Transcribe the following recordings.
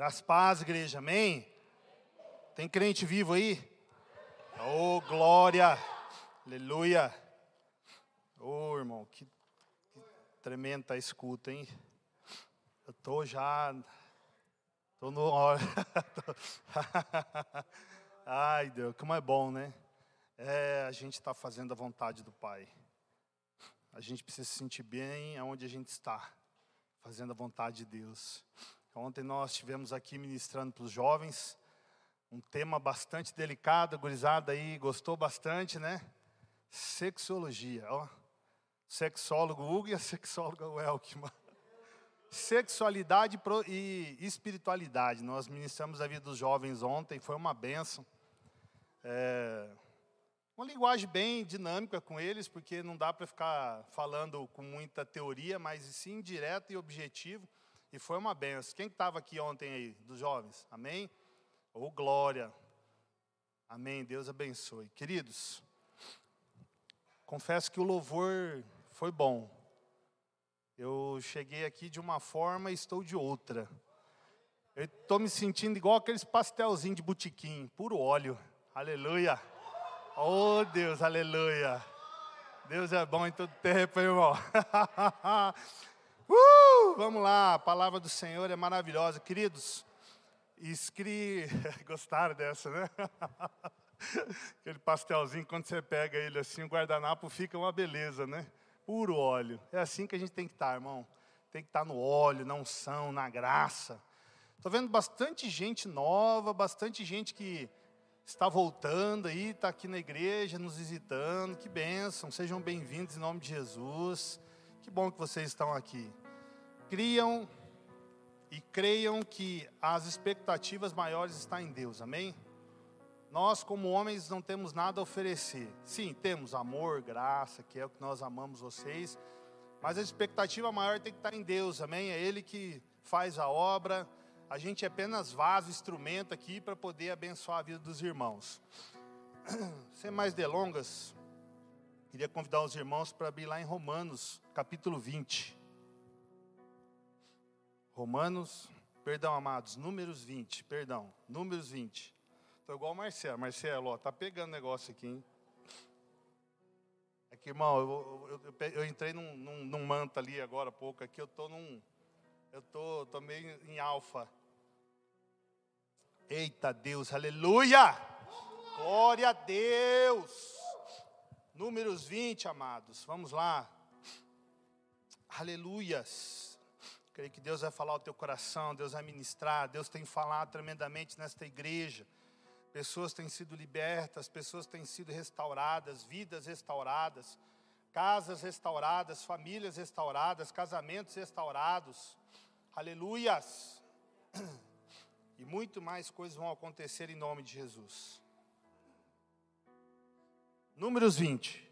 Graças paz, igreja, amém? Tem crente vivo aí? Oh, glória, aleluia. Oh, irmão, que, que tremenda escuta, hein? Eu tô já, tô no. Ai, Deus, como é bom, né? É, a gente está fazendo a vontade do Pai. A gente precisa se sentir bem aonde a gente está, fazendo a vontade de Deus. Ontem nós estivemos aqui ministrando para os jovens, um tema bastante delicado, gurizada aí gostou bastante, né? Sexologia, ó. Sexólogo Hugo e a sexóloga Welkman. Sexualidade e espiritualidade. Nós ministramos a vida dos jovens ontem, foi uma benção. É, uma linguagem bem dinâmica com eles, porque não dá para ficar falando com muita teoria, mas sim direto e objetivo e foi uma benção. Quem estava aqui ontem aí, dos jovens? Amém? Ou oh, glória. Amém. Deus abençoe. Queridos, confesso que o louvor foi bom. Eu cheguei aqui de uma forma e estou de outra. Eu estou me sentindo igual aqueles pastelzinhos de botiquim, puro óleo. Aleluia. Oh Deus, aleluia. Deus é bom em todo tempo, irmão. Uh, vamos lá, a palavra do Senhor é maravilhosa. Queridos, escri... gostaram dessa, né? Aquele pastelzinho, quando você pega ele assim, o guardanapo fica uma beleza, né? Puro óleo. É assim que a gente tem que estar, irmão. Tem que estar no óleo, na unção, na graça. Estou vendo bastante gente nova, bastante gente que está voltando aí, está aqui na igreja, nos visitando. Que bênção, sejam bem-vindos em nome de Jesus. Que bom que vocês estão aqui criam e creiam que as expectativas maiores estão em Deus, amém? Nós, como homens, não temos nada a oferecer. Sim, temos amor, graça, que é o que nós amamos vocês, mas a expectativa maior tem que estar em Deus, amém? É Ele que faz a obra, a gente é apenas vaso, instrumento aqui para poder abençoar a vida dos irmãos. Sem mais delongas, queria convidar os irmãos para abrir lá em Romanos, capítulo 20. Romanos, perdão, amados, Números 20, perdão, Números 20. Estou igual o Marcelo. Marcelo, ó, tá pegando negócio aqui, hein? Aqui, irmão, eu, eu, eu, eu entrei num, num, num, manto ali agora há pouco, aqui eu tô num, eu tô, tô meio em alfa. Eita Deus, aleluia! Glória a Deus! Números 20, amados, vamos lá. Aleluias. Creio que Deus vai falar ao teu coração, Deus vai ministrar, Deus tem falado tremendamente nesta igreja. Pessoas têm sido libertas, pessoas têm sido restauradas, vidas restauradas, casas restauradas, famílias restauradas, casamentos restaurados. Aleluias! E muito mais coisas vão acontecer em nome de Jesus. Números 20.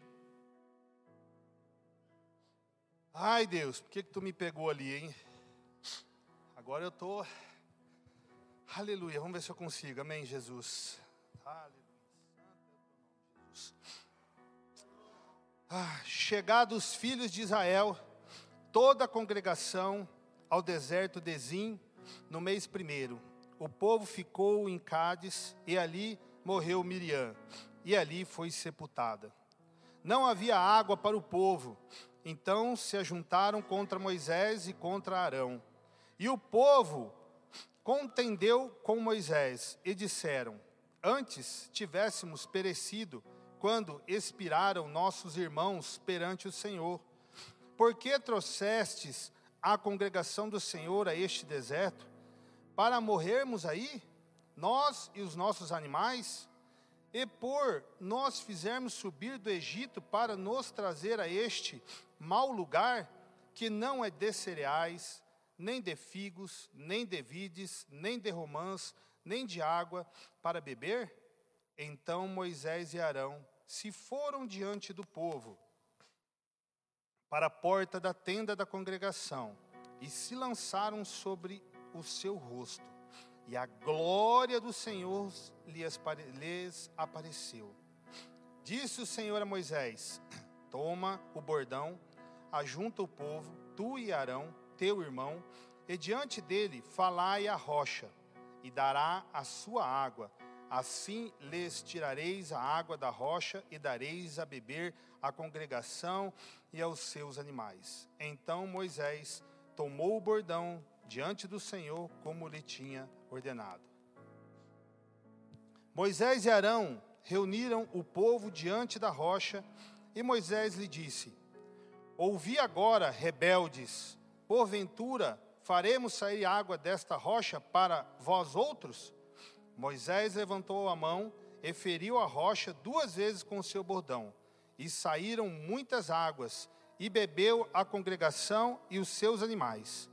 Ai Deus, por que, que tu me pegou ali, hein? Agora eu estou. Aleluia. Vamos ver se eu consigo. Amém, Jesus. Aleluia. Jesus. Ah, chegados os filhos de Israel, toda a congregação ao deserto de Zim, no mês primeiro. O povo ficou em Cádiz e ali morreu Miriam, e ali foi sepultada. Não havia água para o povo, então se ajuntaram contra Moisés e contra Arão e o povo contendeu com Moisés e disseram: Antes tivéssemos perecido quando expiraram nossos irmãos perante o Senhor. Por que trouxestes a congregação do Senhor a este deserto? Para morrermos aí, nós e os nossos animais? E por nós fizermos subir do Egito para nos trazer a este mau lugar, que não é de cereais, nem de figos, nem de vides, nem de romãs, nem de água para beber? Então Moisés e Arão se foram diante do povo para a porta da tenda da congregação e se lançaram sobre o seu rosto. E a glória do Senhor lhes apareceu. Disse o Senhor a Moisés: Toma o bordão, ajunta o povo, tu e Arão, teu irmão, e diante dele falai a rocha, e dará a sua água. Assim lhes tirareis a água da rocha e dareis a beber à congregação e aos seus animais. Então Moisés tomou o bordão diante do Senhor, como lhe tinha ordenado. Moisés e Arão reuniram o povo diante da rocha, e Moisés lhe disse: Ouvi agora, rebeldes, porventura faremos sair água desta rocha para vós outros? Moisés levantou a mão e feriu a rocha duas vezes com o seu bordão, e saíram muitas águas, e bebeu a congregação e os seus animais.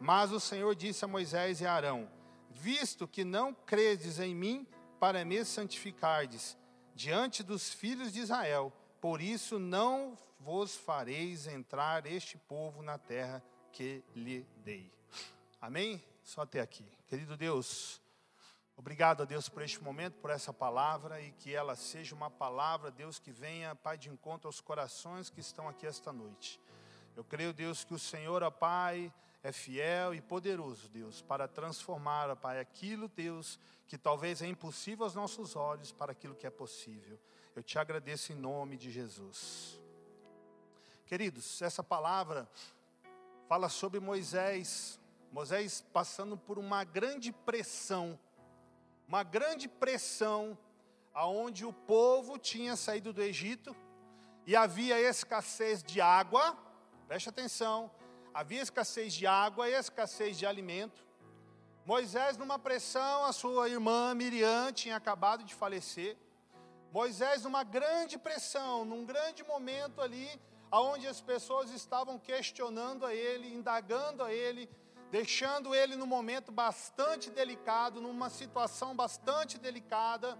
Mas o Senhor disse a Moisés e a Arão: Visto que não credes em mim para me santificardes diante dos filhos de Israel, por isso não vos fareis entrar este povo na terra que lhe dei. Amém? Só até aqui. Querido Deus, Obrigado a Deus por este momento, por essa palavra e que ela seja uma palavra, Deus, que venha, Pai, de encontro aos corações que estão aqui esta noite. Eu creio, Deus, que o Senhor, ó Pai, é fiel e poderoso, Deus, para transformar, ó Pai, aquilo, Deus, que talvez é impossível aos nossos olhos, para aquilo que é possível. Eu te agradeço em nome de Jesus. Queridos, essa palavra fala sobre Moisés, Moisés passando por uma grande pressão uma grande pressão aonde o povo tinha saído do Egito e havia escassez de água. Preste atenção, havia escassez de água e escassez de alimento. Moisés numa pressão, a sua irmã Miriam tinha acabado de falecer. Moisés numa grande pressão, num grande momento ali, aonde as pessoas estavam questionando a ele, indagando a ele, deixando ele num momento bastante delicado, numa situação bastante delicada,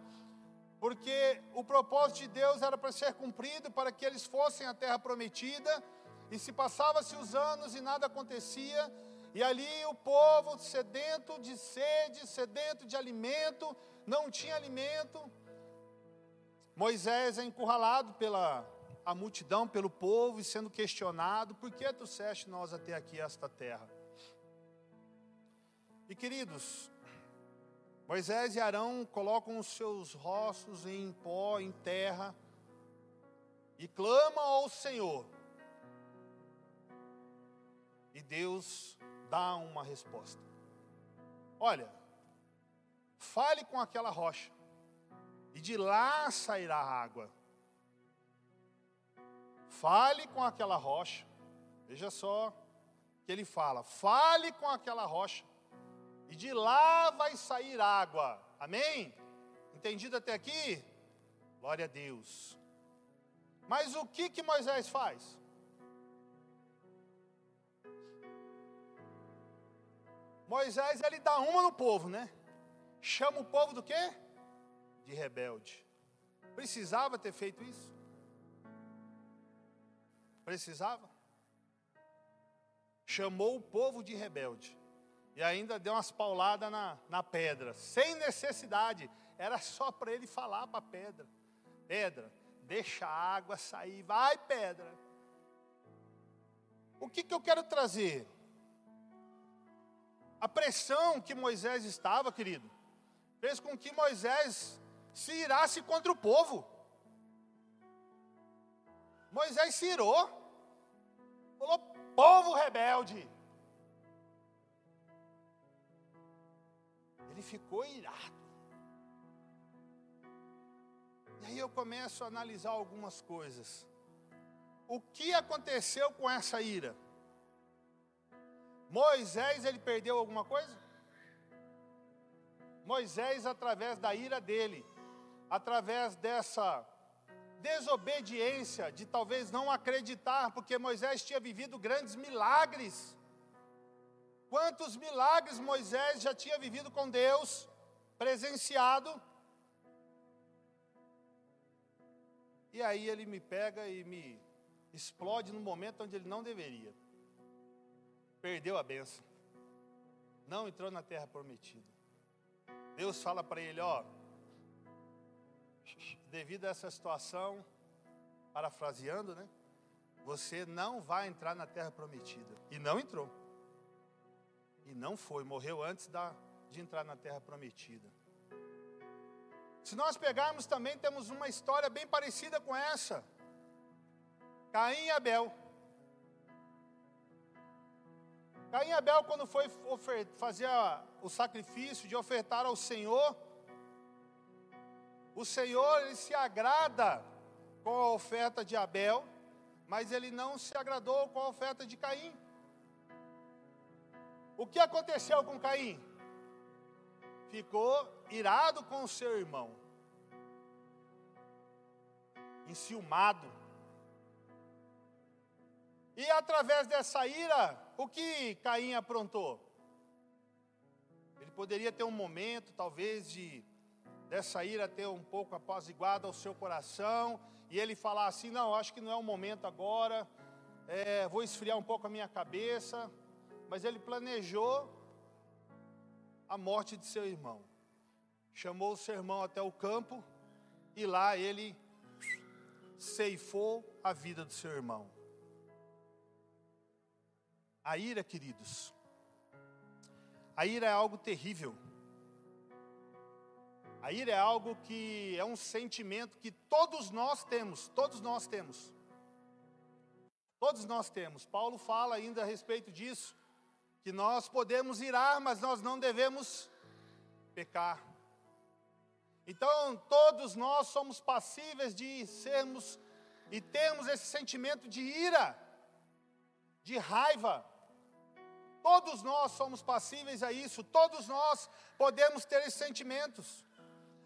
porque o propósito de Deus era para ser cumprido, para que eles fossem à terra prometida, e se passava-se os anos e nada acontecia, e ali o povo sedento de sede, sedento de alimento, não tinha alimento. Moisés é encurralado pela a multidão, pelo povo, e sendo questionado: por que trouxeste nós até aqui, esta terra? E queridos, Moisés e Arão colocam os seus rostos em pó, em terra, e clamam ao Senhor. E Deus dá uma resposta. Olha, fale com aquela rocha, e de lá sairá água. Fale com aquela rocha. Veja só que ele fala: fale com aquela rocha e de lá vai sair água. Amém? Entendido até aqui? Glória a Deus. Mas o que que Moisés faz? Moisés ele dá uma no povo, né? Chama o povo do quê? De rebelde. Precisava ter feito isso? Precisava? Chamou o povo de rebelde. E ainda deu umas pauladas na, na pedra, sem necessidade. Era só para ele falar para a pedra: Pedra, deixa a água sair, vai pedra. O que, que eu quero trazer? A pressão que Moisés estava, querido, fez com que Moisés se irasse contra o povo. Moisés se irou, falou: povo rebelde. ele ficou irado. E aí eu começo a analisar algumas coisas. O que aconteceu com essa ira? Moisés, ele perdeu alguma coisa? Moisés, através da ira dele, através dessa desobediência, de talvez não acreditar, porque Moisés tinha vivido grandes milagres. Quantos milagres Moisés já tinha vivido com Deus, presenciado. E aí ele me pega e me explode no momento onde ele não deveria. Perdeu a benção. Não entrou na terra prometida. Deus fala para ele, ó, devido a essa situação, parafraseando, né? Você não vai entrar na terra prometida. E não entrou. E não foi, morreu antes da, de entrar na terra prometida. Se nós pegarmos também, temos uma história bem parecida com essa. Caim e Abel. Caim e Abel, quando foi fazer o sacrifício de ofertar ao Senhor, o Senhor ele se agrada com a oferta de Abel, mas ele não se agradou com a oferta de Caim. O que aconteceu com Caim? Ficou irado com o seu irmão, enciumado. E através dessa ira, o que Caim aprontou? Ele poderia ter um momento, talvez, de dessa ira ter um pouco apaziguado ao seu coração, e ele falar assim: não, acho que não é o momento agora, é, vou esfriar um pouco a minha cabeça, mas ele planejou a morte de seu irmão. Chamou o seu irmão até o campo e lá ele ceifou a vida do seu irmão. A ira, queridos, a ira é algo terrível. A ira é algo que é um sentimento que todos nós temos, todos nós temos. Todos nós temos. Paulo fala ainda a respeito disso que nós podemos irar, mas nós não devemos pecar. Então, todos nós somos passíveis de sermos e temos esse sentimento de ira, de raiva. Todos nós somos passíveis a isso, todos nós podemos ter esses sentimentos.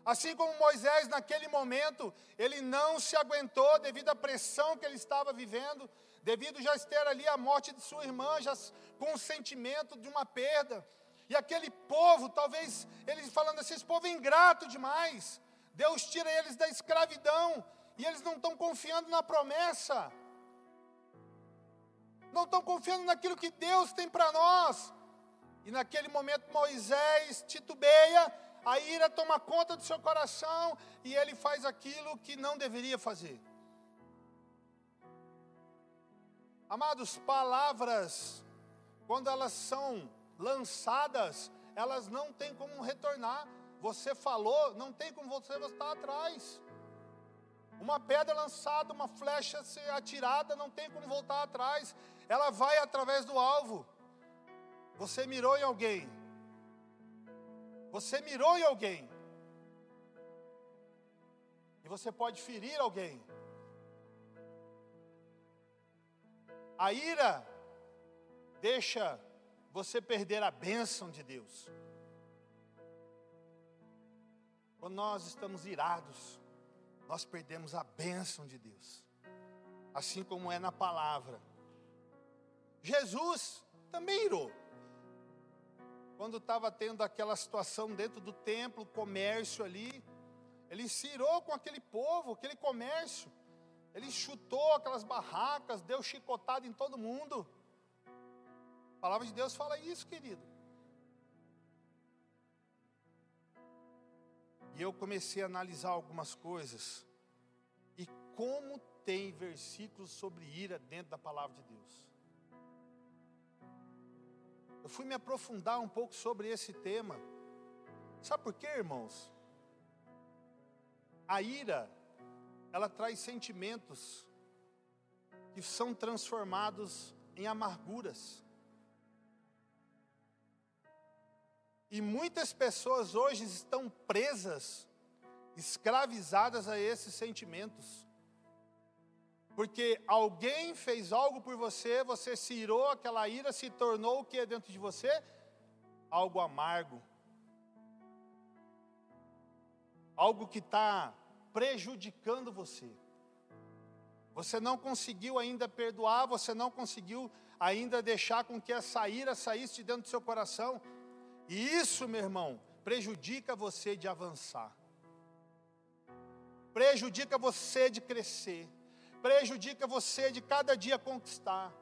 Assim como Moisés, naquele momento, ele não se aguentou devido à pressão que ele estava vivendo, devido já ter ali a morte de sua irmã, já com o sentimento de uma perda. E aquele povo, talvez eles falando assim, esse povo é ingrato demais. Deus tira eles da escravidão e eles não estão confiando na promessa. Não estão confiando naquilo que Deus tem para nós. E naquele momento Moisés titubeia, a ira toma conta do seu coração e ele faz aquilo que não deveria fazer. Amados, palavras, quando elas são lançadas, elas não têm como retornar. Você falou, não tem como você voltar atrás. Uma pedra lançada, uma flecha atirada, não tem como voltar atrás. Ela vai através do alvo. Você mirou em alguém. Você mirou em alguém. E você pode ferir alguém. A ira deixa você perder a bênção de Deus. Quando nós estamos irados, nós perdemos a bênção de Deus. Assim como é na palavra. Jesus também irou. Quando estava tendo aquela situação dentro do templo, comércio ali, ele se irou com aquele povo, aquele comércio. Ele chutou aquelas barracas, deu chicotada em todo mundo. A palavra de Deus fala isso, querido. E eu comecei a analisar algumas coisas. E como tem versículos sobre ira dentro da palavra de Deus. Eu fui me aprofundar um pouco sobre esse tema. Sabe por quê, irmãos? A ira ela traz sentimentos que são transformados em amarguras. E muitas pessoas hoje estão presas, escravizadas a esses sentimentos. Porque alguém fez algo por você, você se irou, aquela ira se tornou o que dentro de você? Algo amargo. Algo que está prejudicando você. Você não conseguiu ainda perdoar, você não conseguiu ainda deixar com que essa ira saísse de dentro do seu coração. E isso, meu irmão, prejudica você de avançar. Prejudica você de crescer. Prejudica você de cada dia conquistar.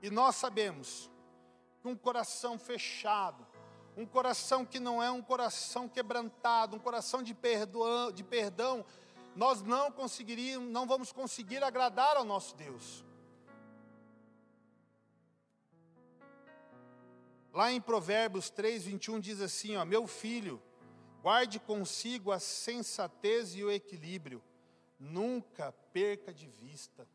E nós sabemos que um coração fechado, um coração que não é um coração quebrantado, um coração de perdão, de perdão, nós não conseguiríamos, não vamos conseguir agradar ao nosso Deus. Lá em Provérbios 3, 21 diz assim: ó, Meu filho, guarde consigo a sensatez e o equilíbrio, nunca perca de vista.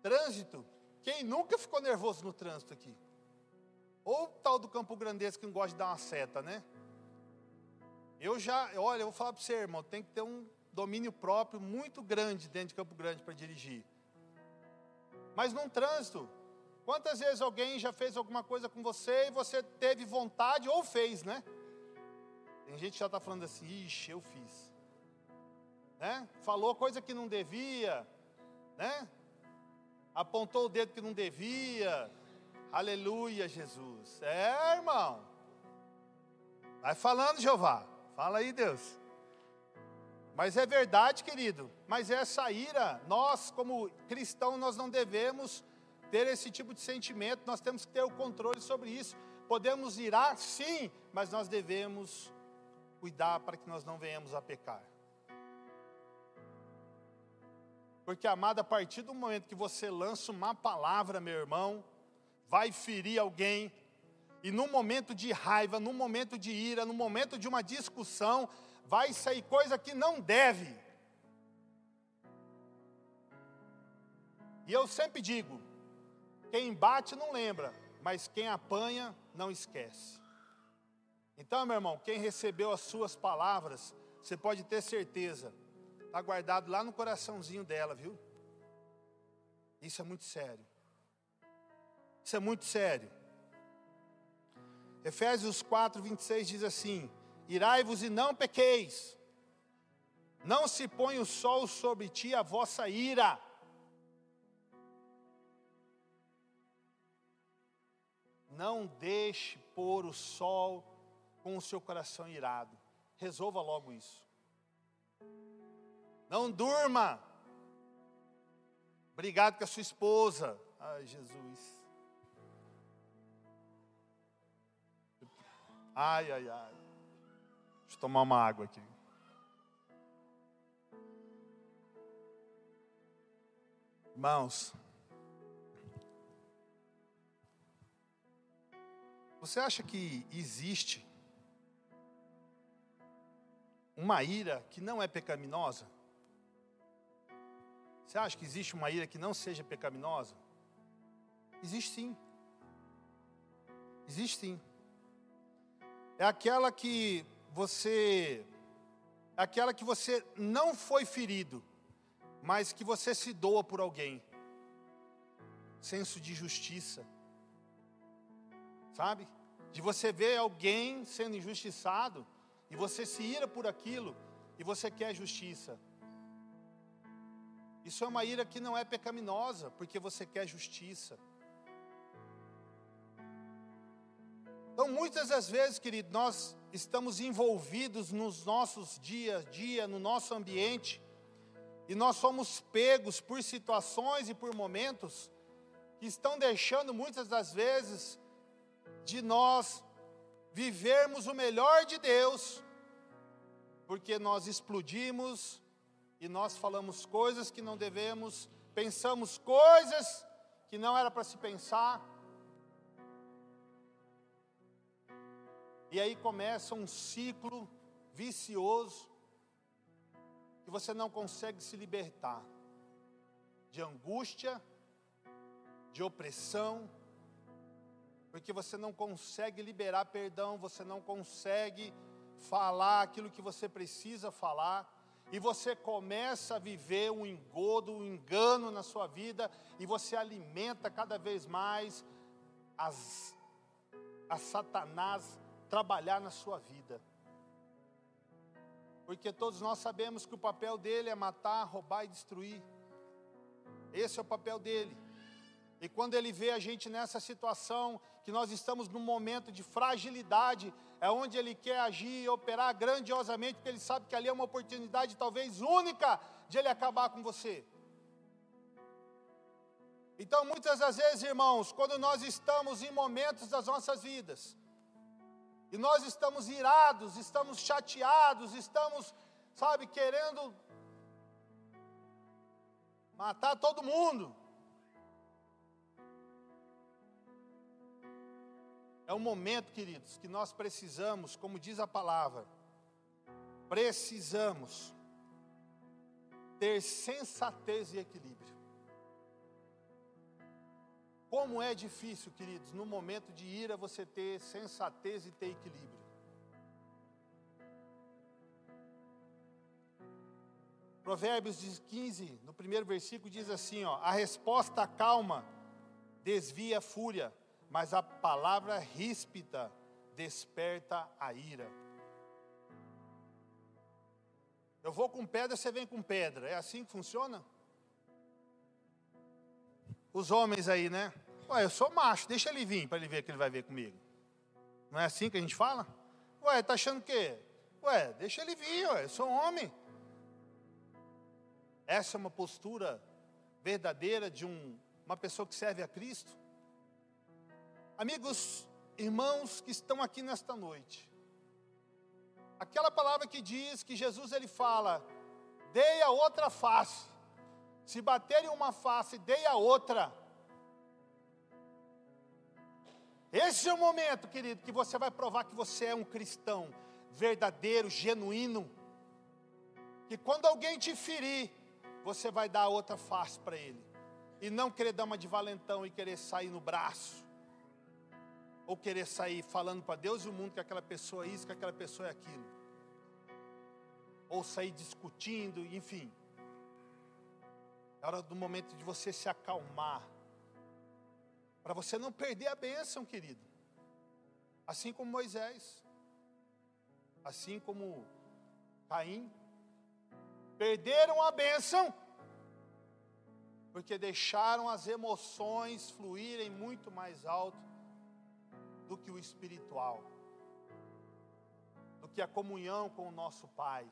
Trânsito, quem nunca ficou nervoso no trânsito aqui? Ou tal do Campo Grandense que não gosta de dar uma seta, né? Eu já, olha, eu vou falar para você, irmão, tem que ter um domínio próprio muito grande dentro de Campo Grande para dirigir. Mas num trânsito, quantas vezes alguém já fez alguma coisa com você e você teve vontade ou fez, né? Tem gente que já está falando assim, ixi, eu fiz. Né? Falou coisa que não devia, né? Apontou o dedo que não devia. Aleluia, Jesus. É, irmão. Vai falando, Jeová. Fala aí, Deus. Mas é verdade, querido. Mas essa ira, nós, como cristãos, nós não devemos ter esse tipo de sentimento. Nós temos que ter o controle sobre isso. Podemos irar, sim, mas nós devemos cuidar para que nós não venhamos a pecar. Porque, amado, a partir do momento que você lança uma palavra, meu irmão, vai ferir alguém, e no momento de raiva, no momento de ira, no momento de uma discussão, vai sair coisa que não deve. E eu sempre digo: quem bate não lembra, mas quem apanha não esquece. Então, meu irmão, quem recebeu as suas palavras, você pode ter certeza, está guardado lá no coraçãozinho dela, viu? Isso é muito sério. Isso é muito sério. Efésios 4, 26 diz assim: Irai-vos e não pequeis, não se põe o sol sobre ti a vossa ira. Não deixe pôr o sol com o seu coração irado. Resolva logo isso. Não durma. Obrigado com a sua esposa. Ai, Jesus. Ai, ai, ai. Deixa eu tomar uma água aqui. Irmãos, você acha que existe uma ira que não é pecaminosa? Você acha que existe uma ira que não seja pecaminosa? Existe sim. Existe sim é aquela que você é aquela que você não foi ferido, mas que você se doa por alguém. Senso de justiça. Sabe? De você ver alguém sendo injustiçado e você se ira por aquilo e você quer justiça. Isso é uma ira que não é pecaminosa, porque você quer justiça. Então, muitas das vezes, querido, nós estamos envolvidos nos nossos dias a dia, no nosso ambiente, e nós somos pegos por situações e por momentos que estão deixando muitas das vezes de nós vivermos o melhor de Deus, porque nós explodimos e nós falamos coisas que não devemos, pensamos coisas que não era para se pensar. E aí começa um ciclo vicioso que você não consegue se libertar de angústia, de opressão, porque você não consegue liberar perdão, você não consegue falar aquilo que você precisa falar, e você começa a viver um engodo, um engano na sua vida, e você alimenta cada vez mais as, a Satanás trabalhar na sua vida. Porque todos nós sabemos que o papel dele é matar, roubar e destruir. Esse é o papel dele. E quando ele vê a gente nessa situação, que nós estamos num momento de fragilidade, é onde ele quer agir e operar grandiosamente, porque ele sabe que ali é uma oportunidade talvez única de ele acabar com você. Então, muitas das vezes, irmãos, quando nós estamos em momentos das nossas vidas, e nós estamos irados, estamos chateados, estamos, sabe, querendo matar todo mundo. É um momento, queridos, que nós precisamos, como diz a palavra, precisamos ter sensatez e equilíbrio. Como é difícil, queridos, no momento de ira você ter sensatez e ter equilíbrio. Provérbios 15, no primeiro versículo, diz assim: ó, a resposta calma desvia a fúria, mas a palavra ríspida desperta a ira. Eu vou com pedra, você vem com pedra. É assim que funciona? Os homens aí, né? Ué, eu sou macho, deixa ele vir para ele ver que ele vai ver comigo. Não é assim que a gente fala? Ué, tá achando o quê? Ué, deixa ele vir, ué, eu sou homem. Essa é uma postura verdadeira de um, uma pessoa que serve a Cristo? Amigos, irmãos que estão aqui nesta noite, aquela palavra que diz que Jesus ele fala: dei a outra face, se baterem uma face, dei a outra. Esse é o momento, querido, que você vai provar que você é um cristão verdadeiro, genuíno. Que quando alguém te ferir, você vai dar outra face para ele. E não querer dar uma de valentão e querer sair no braço. Ou querer sair falando para Deus e o mundo que aquela pessoa é isso, que aquela pessoa é aquilo. Ou sair discutindo, enfim. É hora do momento de você se acalmar. Para você não perder a bênção, querido. Assim como Moisés. Assim como Caim perderam a bênção, porque deixaram as emoções fluírem muito mais alto do que o espiritual, do que a comunhão com o nosso Pai.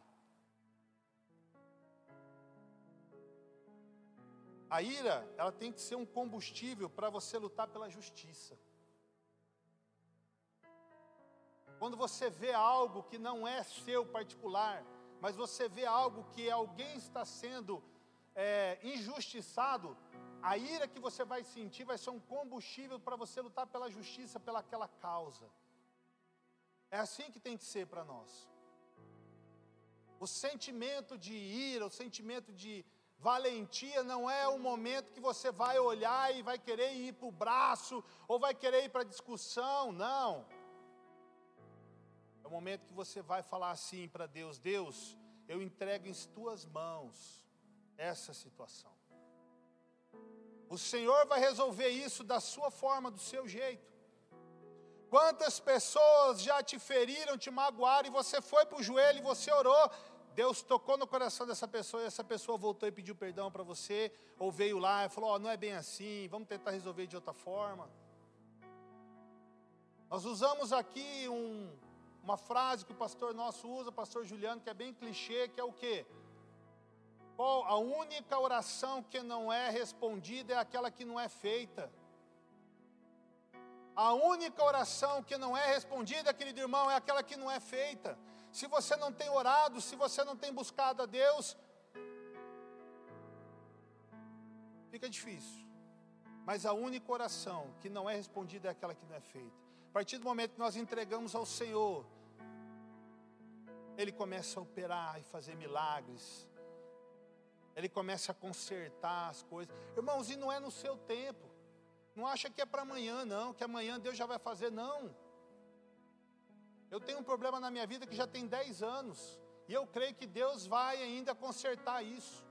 A ira, ela tem que ser um combustível para você lutar pela justiça. Quando você vê algo que não é seu particular, mas você vê algo que alguém está sendo é, injustiçado, a ira que você vai sentir vai ser um combustível para você lutar pela justiça, pelaquela causa. É assim que tem que ser para nós. O sentimento de ira, o sentimento de valentia não é o momento que você vai olhar e vai querer ir para o braço, ou vai querer ir para a discussão, não. É o momento que você vai falar assim para Deus: Deus, eu entrego em tuas mãos essa situação. O Senhor vai resolver isso da sua forma, do seu jeito. Quantas pessoas já te feriram, te magoaram, e você foi para o joelho e você orou, Deus tocou no coração dessa pessoa e essa pessoa voltou e pediu perdão para você, ou veio lá e falou: oh, não é bem assim, vamos tentar resolver de outra forma. Nós usamos aqui um, uma frase que o pastor nosso usa, o pastor Juliano, que é bem clichê, que é o quê? A única oração que não é respondida é aquela que não é feita. A única oração que não é respondida, querido irmão, é aquela que não é feita. Se você não tem orado, se você não tem buscado a Deus, fica difícil. Mas a única oração que não é respondida é aquela que não é feita. A partir do momento que nós entregamos ao Senhor, ele começa a operar e fazer milagres. Ele começa a consertar as coisas. Irmãos, e não é no seu tempo. Não acha que é para amanhã, não, que amanhã Deus já vai fazer, não. Eu tenho um problema na minha vida que já tem 10 anos. E eu creio que Deus vai ainda consertar isso.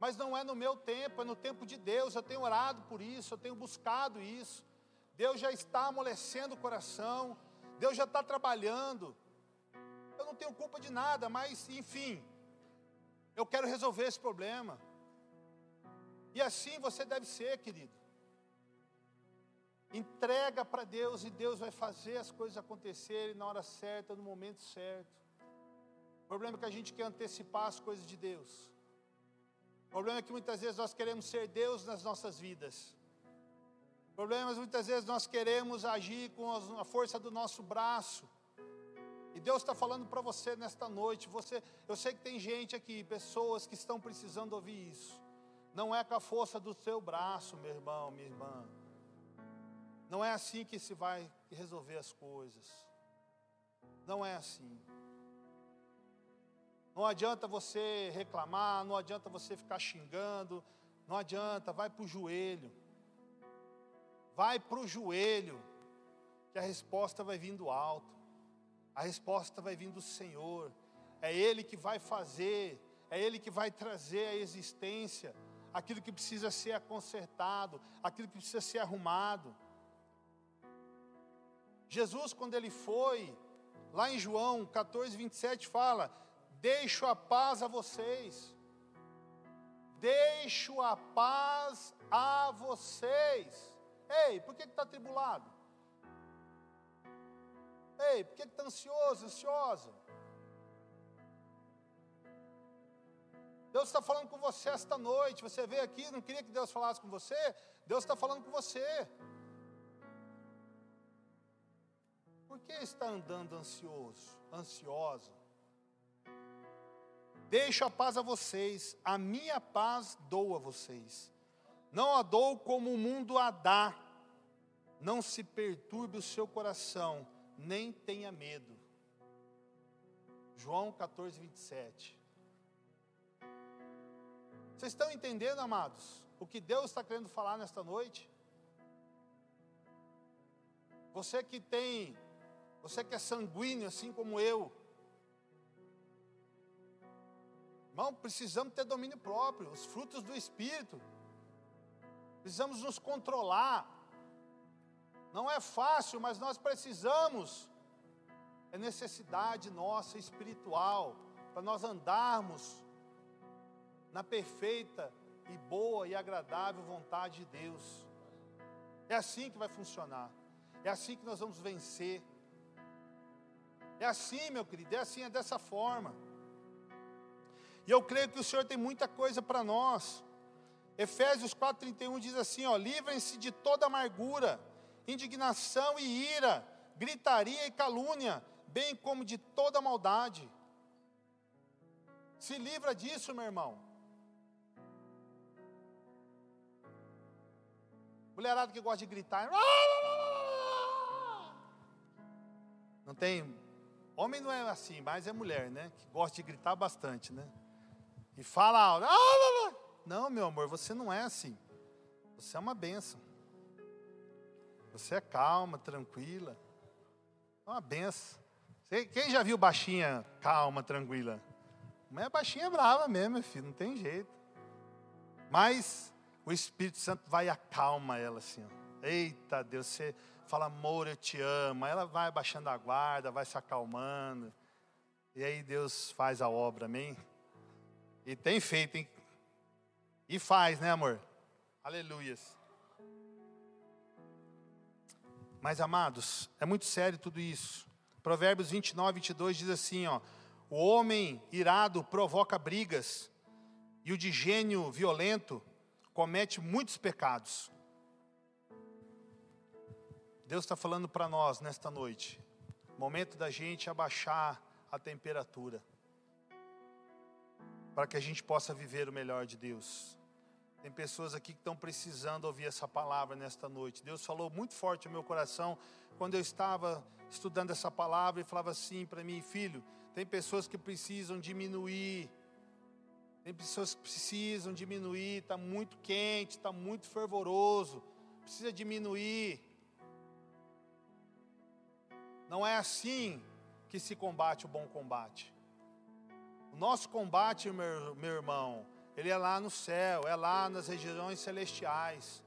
Mas não é no meu tempo, é no tempo de Deus. Eu tenho orado por isso, eu tenho buscado isso. Deus já está amolecendo o coração, Deus já está trabalhando eu não tenho culpa de nada, mas enfim, eu quero resolver esse problema. E assim você deve ser, querido. Entrega para Deus e Deus vai fazer as coisas acontecerem na hora certa, no momento certo. O problema é que a gente quer antecipar as coisas de Deus. O problema é que muitas vezes nós queremos ser Deus nas nossas vidas. O problema é muitas vezes nós queremos agir com a força do nosso braço. E Deus está falando para você nesta noite. Você, eu sei que tem gente aqui, pessoas que estão precisando ouvir isso. Não é com a força do seu braço, meu irmão, minha irmã. Não é assim que se vai resolver as coisas. Não é assim. Não adianta você reclamar, não adianta você ficar xingando, não adianta, vai para o joelho. Vai para o joelho, que a resposta vai vir do alto, a resposta vai vir do Senhor, é Ele que vai fazer, é Ele que vai trazer à existência aquilo que precisa ser consertado, aquilo que precisa ser arrumado. Jesus, quando ele foi, lá em João 14, 27, fala: Deixo a paz a vocês, deixo a paz a vocês. Ei, por que está tribulado? Ei, por que está ansioso, ansiosa? Deus está falando com você esta noite. Você veio aqui, não queria que Deus falasse com você? Deus está falando com você. Por que está andando ansioso, ansiosa? Deixo a paz a vocês, a minha paz dou a vocês. Não a dou como o mundo a dá. Não se perturbe o seu coração, nem tenha medo. João 14, 27. Vocês estão entendendo, amados, o que Deus está querendo falar nesta noite? Você que tem você que é sanguíneo, assim como eu. Irmão, precisamos ter domínio próprio, os frutos do Espírito. Precisamos nos controlar. Não é fácil, mas nós precisamos. É necessidade nossa espiritual para nós andarmos na perfeita e boa e agradável vontade de Deus. É assim que vai funcionar. É assim que nós vamos vencer. É assim, meu querido, é assim, é dessa forma. E eu creio que o Senhor tem muita coisa para nós. Efésios 4,31 diz assim: ó, livrem-se de toda amargura, indignação e ira, gritaria e calúnia, bem como de toda maldade. Se livra disso, meu irmão. Mulherada que gosta de gritar. Não tem Homem não é assim, mas é mulher, né? Que gosta de gritar bastante, né? E fala. Ah, não, meu amor, você não é assim. Você é uma benção. Você é calma, tranquila. É uma benção. Quem já viu baixinha calma, tranquila? Mas a baixinha é brava mesmo, meu filho, não tem jeito. Mas o Espírito Santo vai e acalma ela assim. Ó. Eita Deus, você fala, amor, eu te amo. Ela vai baixando a guarda, vai se acalmando. E aí Deus faz a obra, amém? E tem feito, hein? E faz, né, amor? Aleluias. Mas, amados, é muito sério tudo isso. Provérbios 29, 22 diz assim: ó, O homem irado provoca brigas, e o de gênio violento comete muitos pecados. Deus está falando para nós nesta noite. Momento da gente abaixar a temperatura. Para que a gente possa viver o melhor de Deus. Tem pessoas aqui que estão precisando ouvir essa palavra nesta noite. Deus falou muito forte no meu coração quando eu estava estudando essa palavra e falava assim para mim, filho, tem pessoas que precisam diminuir. Tem pessoas que precisam diminuir, está muito quente, está muito fervoroso, precisa diminuir. Não é assim que se combate o bom combate. O nosso combate, meu, meu irmão, ele é lá no céu, é lá nas regiões celestiais.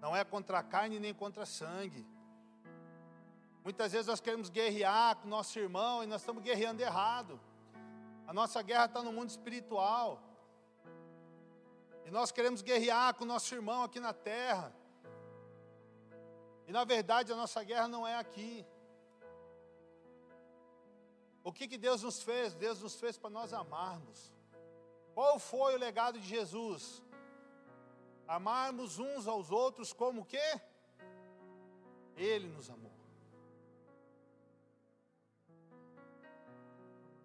Não é contra carne nem contra sangue. Muitas vezes nós queremos guerrear com nosso irmão e nós estamos guerreando errado. A nossa guerra está no mundo espiritual. E nós queremos guerrear com nosso irmão aqui na terra. E na verdade a nossa guerra não é aqui. O que, que Deus nos fez? Deus nos fez para nós amarmos. Qual foi o legado de Jesus? Amarmos uns aos outros como que? Ele nos amou.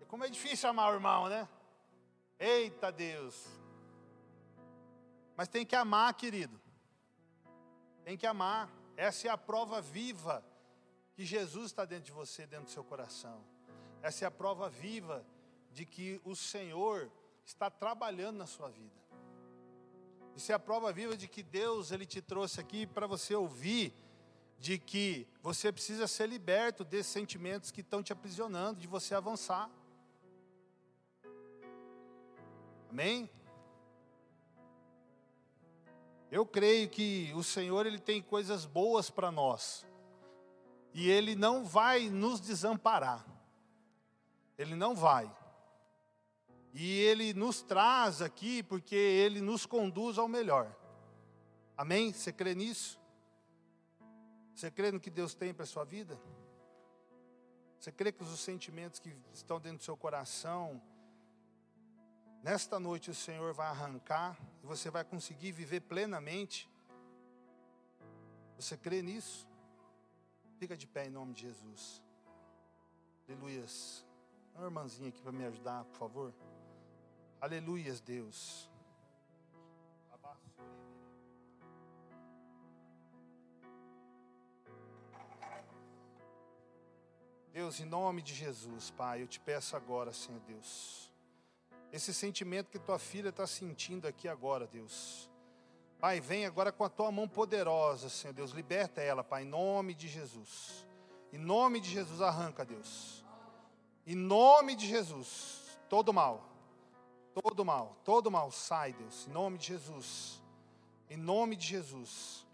E como é difícil amar o irmão, né? Eita Deus. Mas tem que amar, querido. Tem que amar. Essa é a prova viva que Jesus está dentro de você, dentro do seu coração. Essa é a prova viva de que o Senhor está trabalhando na sua vida. Isso é a prova viva de que Deus ele te trouxe aqui para você ouvir de que você precisa ser liberto desses sentimentos que estão te aprisionando, de você avançar. Amém? Eu creio que o Senhor ele tem coisas boas para nós. E ele não vai nos desamparar. Ele não vai. E ele nos traz aqui porque ele nos conduz ao melhor. Amém? Você crê nisso? Você crê no que Deus tem para a sua vida? Você crê que os sentimentos que estão dentro do seu coração, nesta noite o Senhor vai arrancar e você vai conseguir viver plenamente? Você crê nisso? Fica de pé em nome de Jesus. Aleluias. Uma irmãzinha aqui para me ajudar, por favor. Aleluias, Deus. Deus, em nome de Jesus, Pai, eu te peço agora, Senhor Deus, esse sentimento que tua filha está sentindo aqui agora, Deus. Pai, vem agora com a tua mão poderosa, Senhor Deus, liberta ela, Pai, em nome de Jesus. Em nome de Jesus, arranca, Deus. Em nome de Jesus, todo mal, todo mal, todo mal, sai, Deus, em nome de Jesus. Em nome de Jesus.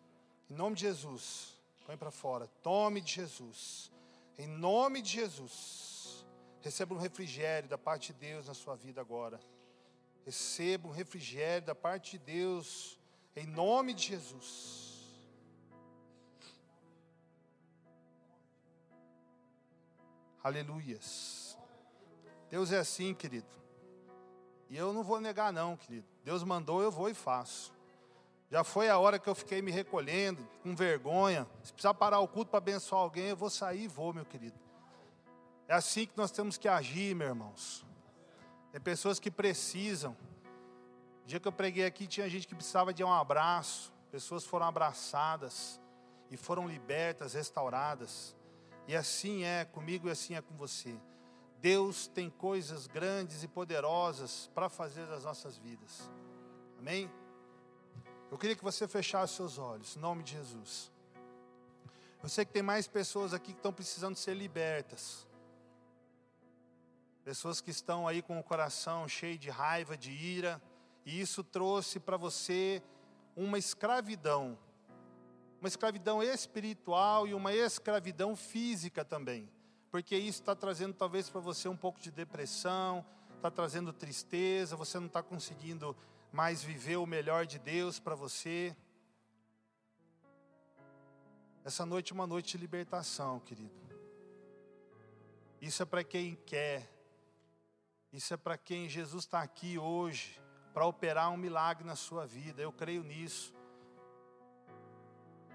Em nome de Jesus. Põe para fora. Tome de Jesus. Em nome de Jesus, receba um refrigério da parte de Deus na sua vida agora. Receba um refrigério da parte de Deus, em nome de Jesus. Aleluias. Deus é assim, querido. E eu não vou negar, não, querido. Deus mandou, eu vou e faço. Já foi a hora que eu fiquei me recolhendo, com vergonha. Se precisar parar o culto para abençoar alguém, eu vou sair e vou, meu querido. É assim que nós temos que agir, meus irmãos. Tem pessoas que precisam. O dia que eu preguei aqui, tinha gente que precisava de um abraço. Pessoas foram abraçadas e foram libertas, restauradas. E assim é comigo e assim é com você. Deus tem coisas grandes e poderosas para fazer das nossas vidas. Amém? Eu queria que você fechasse seus olhos, em nome de Jesus. Eu sei que tem mais pessoas aqui que estão precisando ser libertas. Pessoas que estão aí com o coração cheio de raiva, de ira, e isso trouxe para você uma escravidão. Uma escravidão espiritual e uma escravidão física também. Porque isso está trazendo talvez para você um pouco de depressão, está trazendo tristeza, você não está conseguindo mais viver o melhor de Deus para você. Essa noite é uma noite de libertação, querido. Isso é para quem quer. Isso é para quem Jesus está aqui hoje para operar um milagre na sua vida. Eu creio nisso.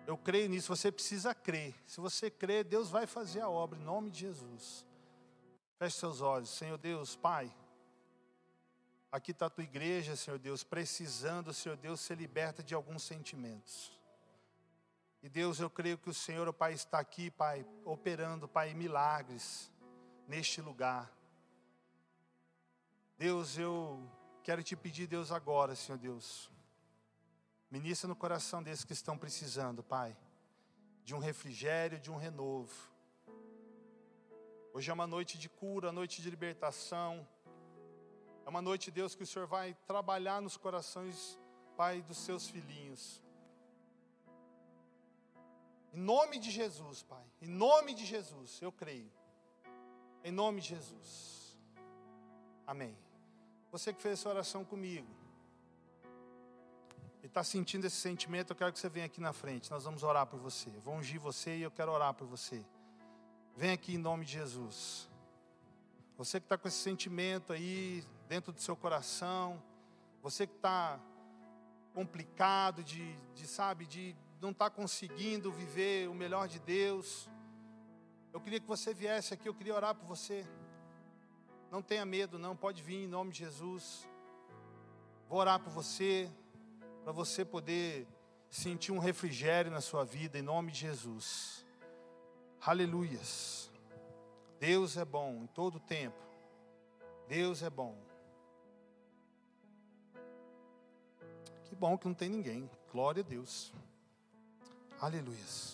Eu creio nisso. Você precisa crer. Se você crer, Deus vai fazer a obra em nome de Jesus. Feche seus olhos, Senhor Deus, Pai. Aqui está a tua igreja, Senhor Deus, precisando, Senhor Deus, ser liberta de alguns sentimentos. E Deus, eu creio que o Senhor, o Pai, está aqui, Pai, operando, Pai, milagres neste lugar. Deus, eu quero te pedir, Deus, agora, Senhor Deus, ministra no coração desses que estão precisando, Pai, de um refrigério, de um renovo. Hoje é uma noite de cura, noite de libertação. É uma noite, Deus, que o Senhor vai trabalhar nos corações, Pai, dos seus filhinhos. Em nome de Jesus, Pai. Em nome de Jesus, eu creio. Em nome de Jesus. Amém. Você que fez essa oração comigo e está sentindo esse sentimento, eu quero que você venha aqui na frente. Nós vamos orar por você. Eu vou ungir você e eu quero orar por você. Vem aqui em nome de Jesus. Você que está com esse sentimento aí, dentro do seu coração, você que está complicado de, de, sabe, de não estar tá conseguindo viver o melhor de Deus, eu queria que você viesse aqui, eu queria orar por você. Não tenha medo, não, pode vir em nome de Jesus. Vou orar por você, para você poder sentir um refrigério na sua vida, em nome de Jesus. Aleluias. Deus é bom em todo tempo. Deus é bom. Que bom que não tem ninguém. Glória a Deus. Aleluias.